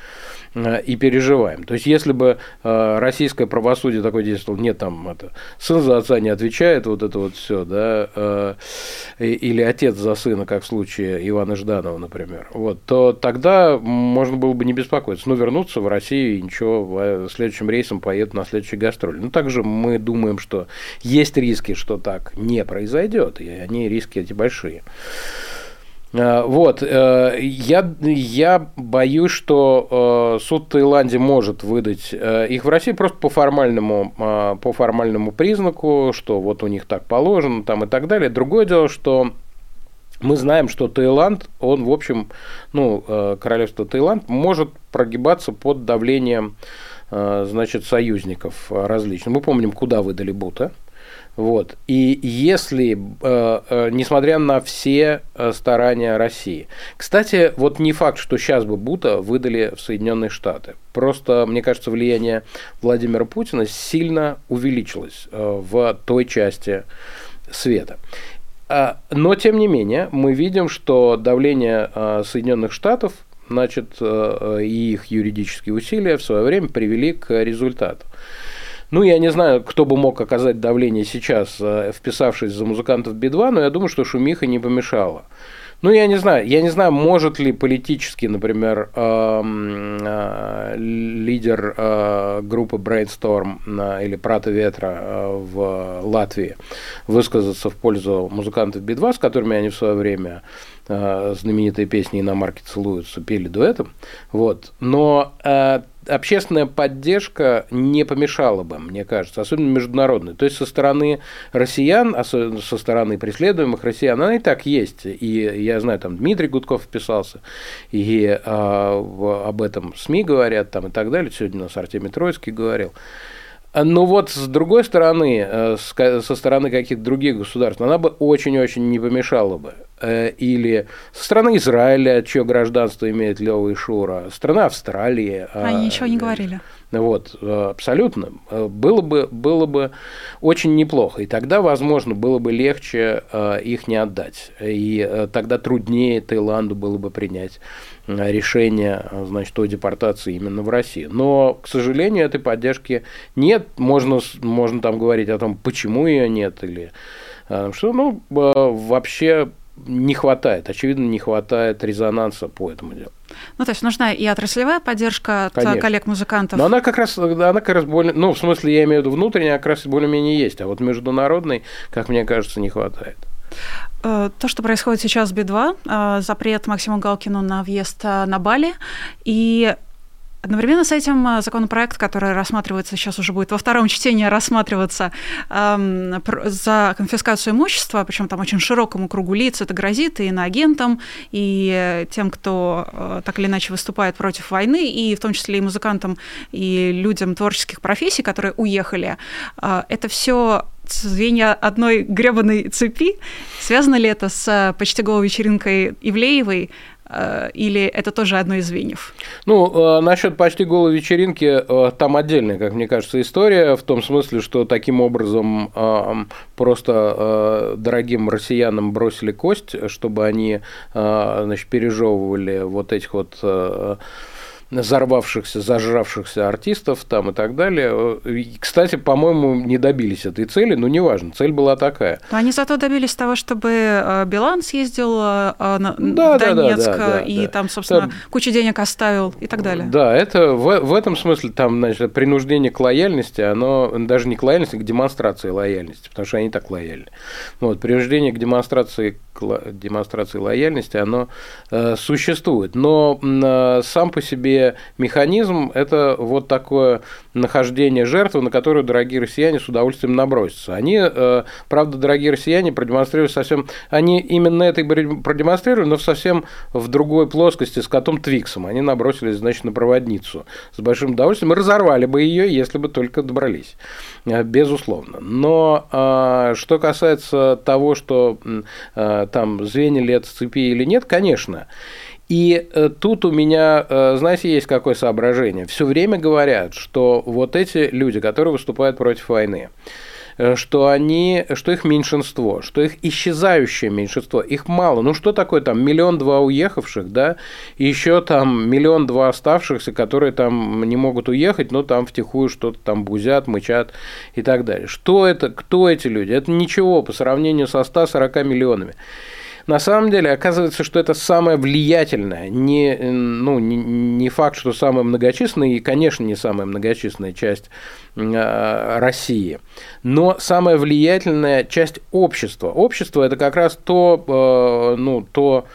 Э, и переживаем. То есть, если бы э, российское правосудие такое действовало, нет, там это, сын за отца не отвечает, вот это вот все, да, э, или отец за сына, как в случае Ивана Жданова, например, вот, то тогда можно было бы не беспокоиться. Ну, вернуться в Россию и ничего, следующим рейсом поедут на следующий гастроль. Ну, также мы думаем, что есть риски, что так не произойдет, и они риски эти большие. Э, вот, э, я, я боюсь, что э, суд Таиланде может выдать их в России просто по формальному, по формальному признаку, что вот у них так положено там и так далее. Другое дело, что мы знаем, что Таиланд, он, в общем, ну, королевство Таиланд может прогибаться под давлением, значит, союзников различных. Мы помним, куда выдали Бута. Вот. И если, э, э, несмотря на все э, старания России, кстати, вот не факт, что сейчас бы Бута выдали в Соединенные Штаты. Просто, мне кажется, влияние Владимира Путина сильно увеличилось в той части света. А, но, тем не менее, мы видим, что давление Соединенных Штатов значит, и их юридические усилия в свое время привели к результату. Ну, я не знаю, кто бы мог оказать давление сейчас, э, вписавшись за музыкантов Би-2, но я думаю, что шумиха не помешала. Ну, я не знаю, я не знаю, может ли политически, например, э, лидер э, группы Brainstorm или Прата Ветра в Латвии высказаться в пользу музыкантов Би-2, с которыми они в свое время знаменитые песни на марке целуются, пели дуэтом. Вот. Но общественная поддержка не помешала бы, мне кажется, особенно международная. То есть со стороны россиян, особенно со стороны преследуемых россиян, она и так есть. И я знаю, там Дмитрий Гудков вписался, и а, об этом СМИ говорят там и так далее. Сегодня у нас Артемий Троицкий говорил. Ну вот, с другой стороны, э, со стороны каких-то других государств, она бы очень-очень не помешала бы. Э, или со стороны Израиля, чье гражданство имеет Лева и Шура, страна Австралии. Они а, ничего не говорили. Вот, абсолютно. Было бы, было бы очень неплохо. И тогда, возможно, было бы легче их не отдать. И тогда труднее Таиланду было бы принять решение значит, о депортации именно в Россию. Но, к сожалению, этой поддержки нет. Можно, можно там говорить о том, почему ее нет, или что, ну, вообще не хватает, очевидно, не хватает резонанса по этому делу. Ну, то есть нужна и отраслевая поддержка от Конечно. коллег-музыкантов. Но она как раз, она как раз более, ну, в смысле, я имею в виду внутренняя, как раз более-менее есть, а вот международной, как мне кажется, не хватает. Э, то, что происходит сейчас в Би-2, э, запрет Максиму Галкину на въезд э, на Бали, и Одновременно с этим законопроект, который рассматривается, сейчас уже будет во втором чтении рассматриваться эм, за конфискацию имущества, причем там очень широкому кругу лиц это грозит и иноагентам, и тем, кто так или иначе выступает против войны, и в том числе и музыкантам, и людям творческих профессий, которые уехали. Это все звенья одной гребаной цепи. Связано ли это с почти голой вечеринкой Ивлеевой, Э, или это тоже одно из звеньев? Ну, э, насчет почти голой вечеринки, э, там отдельная, как мне кажется, история, в том смысле, что таким образом просто дорогим россиянам бросили кость, чтобы они значит, пережевывали вот этих вот взорвавшихся, зажравшихся артистов там и так далее. И, кстати, по-моему, не добились этой цели, но неважно, цель была такая. Но они зато добились того, чтобы э, Билан съездил э, да, в Донецк да, да, да, и да. там, собственно, там, кучу денег оставил и так далее. Да, это в, в этом смысле там, значит, принуждение к лояльности, оно даже не к лояльности, а к демонстрации лояльности, потому что они так лояльны. Вот, принуждение к демонстрации демонстрации лояльности, оно э, существует. Но э, сам по себе механизм – это вот такое нахождение жертвы, на которую дорогие россияне с удовольствием набросятся. Они, э, правда, дорогие россияне продемонстрировали совсем… Они именно это и продемонстрировали, но совсем в другой плоскости с котом Твиксом. Они набросились, значит, на проводницу с большим удовольствием и разорвали бы ее, если бы только добрались. Безусловно. Но что касается того, что там звенья ли это цепи или нет, конечно. И э, тут у меня, э, знаете, есть какое соображение. Все время говорят, что вот эти люди, которые выступают против войны, э, что они, что их меньшинство, что их исчезающее меньшинство, их мало. Ну что такое там миллион-два уехавших, да, и еще там миллион-два оставшихся, которые там не могут уехать, но там втихую что-то там бузят, мычат и так далее. Что это, кто эти люди? Это ничего по сравнению со 140 миллионами. На самом деле оказывается, что это самое влиятельное, не, ну, не, не факт, что самая многочисленная, и, конечно, не самая многочисленная часть э, России, но самая влиятельная часть общества. Общество – это как раз то, э, ну, то,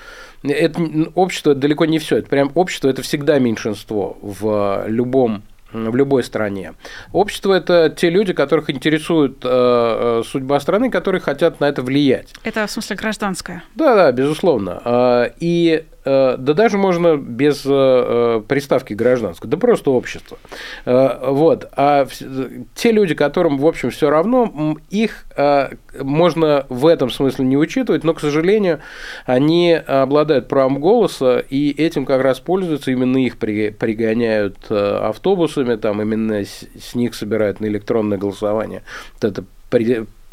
это общество далеко не все. Это прям общество это всегда меньшинство в любом в любой стране. Общество – это те люди, которых интересует э, э, судьба страны, которые хотят на это влиять. Это в смысле гражданское? Да, да, безусловно. Э, и да даже можно без э, э, приставки гражданского, да просто общество. Вот. А те люди, которым, в общем, все равно, их можно в этом смысле не учитывать, но, к сожалению, они обладают правом голоса, и этим как раз пользуются, именно их пригоняют автобусами, там именно с них собирают на электронное голосование. Вот это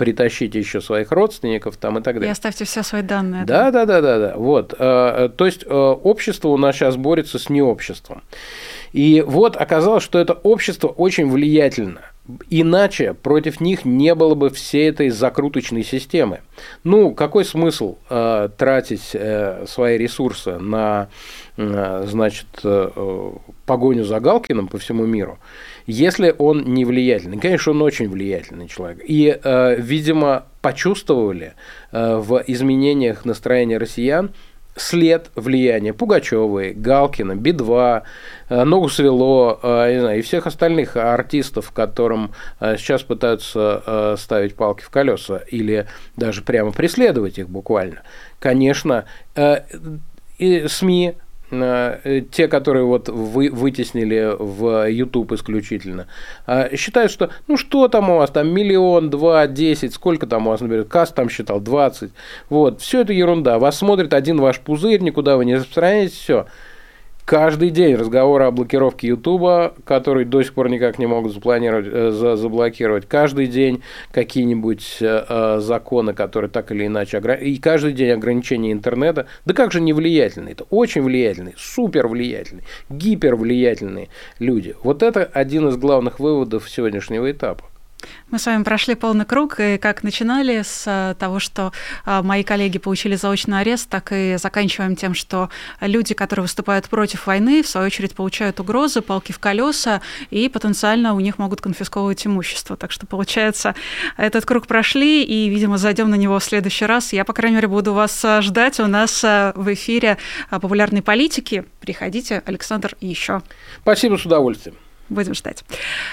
притащите еще своих родственников там и так далее. И оставьте все свои данные. Да, да, да, да, да. Вот. Э, то есть э, общество у нас сейчас борется с необществом. И вот оказалось, что это общество очень влиятельно. Иначе против них не было бы всей этой закруточной системы. Ну, какой смысл э, тратить э, свои ресурсы на, э, значит, э, погоню за Галкиным по всему миру, если он не влиятельный. Конечно, он очень влиятельный человек. И, э, видимо, почувствовали э, в изменениях настроения россиян след влияния Пугачевой, Галкина, Би-2, э, Ногу свело, не знаю, и всех остальных артистов, которым сейчас пытаются ставить палки в колеса или даже прямо преследовать их буквально. Конечно, и СМИ Э, те, которые вот вы, вытеснили в YouTube исключительно, а, считают, что ну что там у вас, там миллион, два, десять, сколько там у вас, например, Каст там считал, 20, вот, все это ерунда, вас смотрит один ваш пузырь, никуда вы не распространяете, все. Каждый день разговоры о блокировке Ютуба, который до сих пор никак не могут запланировать, э, за, заблокировать. Каждый день какие-нибудь э, э законы, которые так или иначе... И каждый день ограничения интернета. Да как же не влиятельные? Это очень влиятельные, супер влиятельные, гипер влиятельные люди. Вот это один из главных выводов сегодняшнего этапа. Мы с вами прошли полный круг, и как начинали с э, того, что э, мои коллеги получили заочный арест, так и заканчиваем тем, что люди, которые выступают против войны, в свою очередь получают угрозы, палки в колеса, и потенциально у них могут конфисковывать имущество. Так что, получается, этот круг прошли, и, видимо, зайдем на него в следующий раз. Я, по крайней мере, буду вас э, ждать. У нас в эфире популярной политики. Приходите, Александр, еще. Спасибо, с удовольствием. Будем ждать.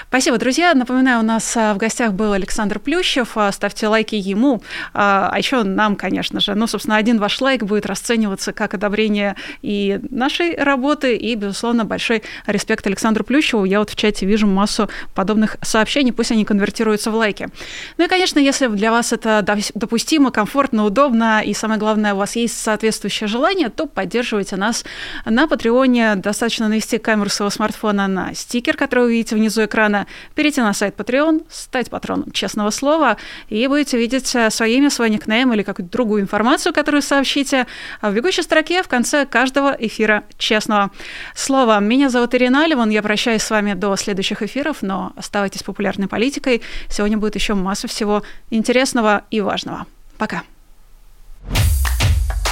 Спасибо, друзья. Напоминаю, у нас а, в гостях был Александр Плющев. А, ставьте лайки ему, а, а еще нам, конечно же. Ну, собственно, один ваш лайк будет расцениваться как одобрение и нашей работы, и, безусловно, большой респект Александру Плющеву. Я вот в чате вижу массу подобных сообщений, пусть они конвертируются в лайки. Ну и, конечно, если для вас это допустимо, комфортно, удобно, и самое главное, у вас есть соответствующее желание, то поддерживайте нас на Патреоне. Достаточно навести камеру своего смартфона на стикер, который вы видите внизу экрана, перейти на сайт Patreon, стать патроном честного слова, и будете видеть э, свое имя, свой никнейм или какую-то другую информацию, которую сообщите в бегущей строке в конце каждого эфира честного слова. Меня зовут Ирина Алиман, я прощаюсь с вами до следующих эфиров, но оставайтесь популярной политикой. Сегодня будет еще масса всего интересного и важного. Пока.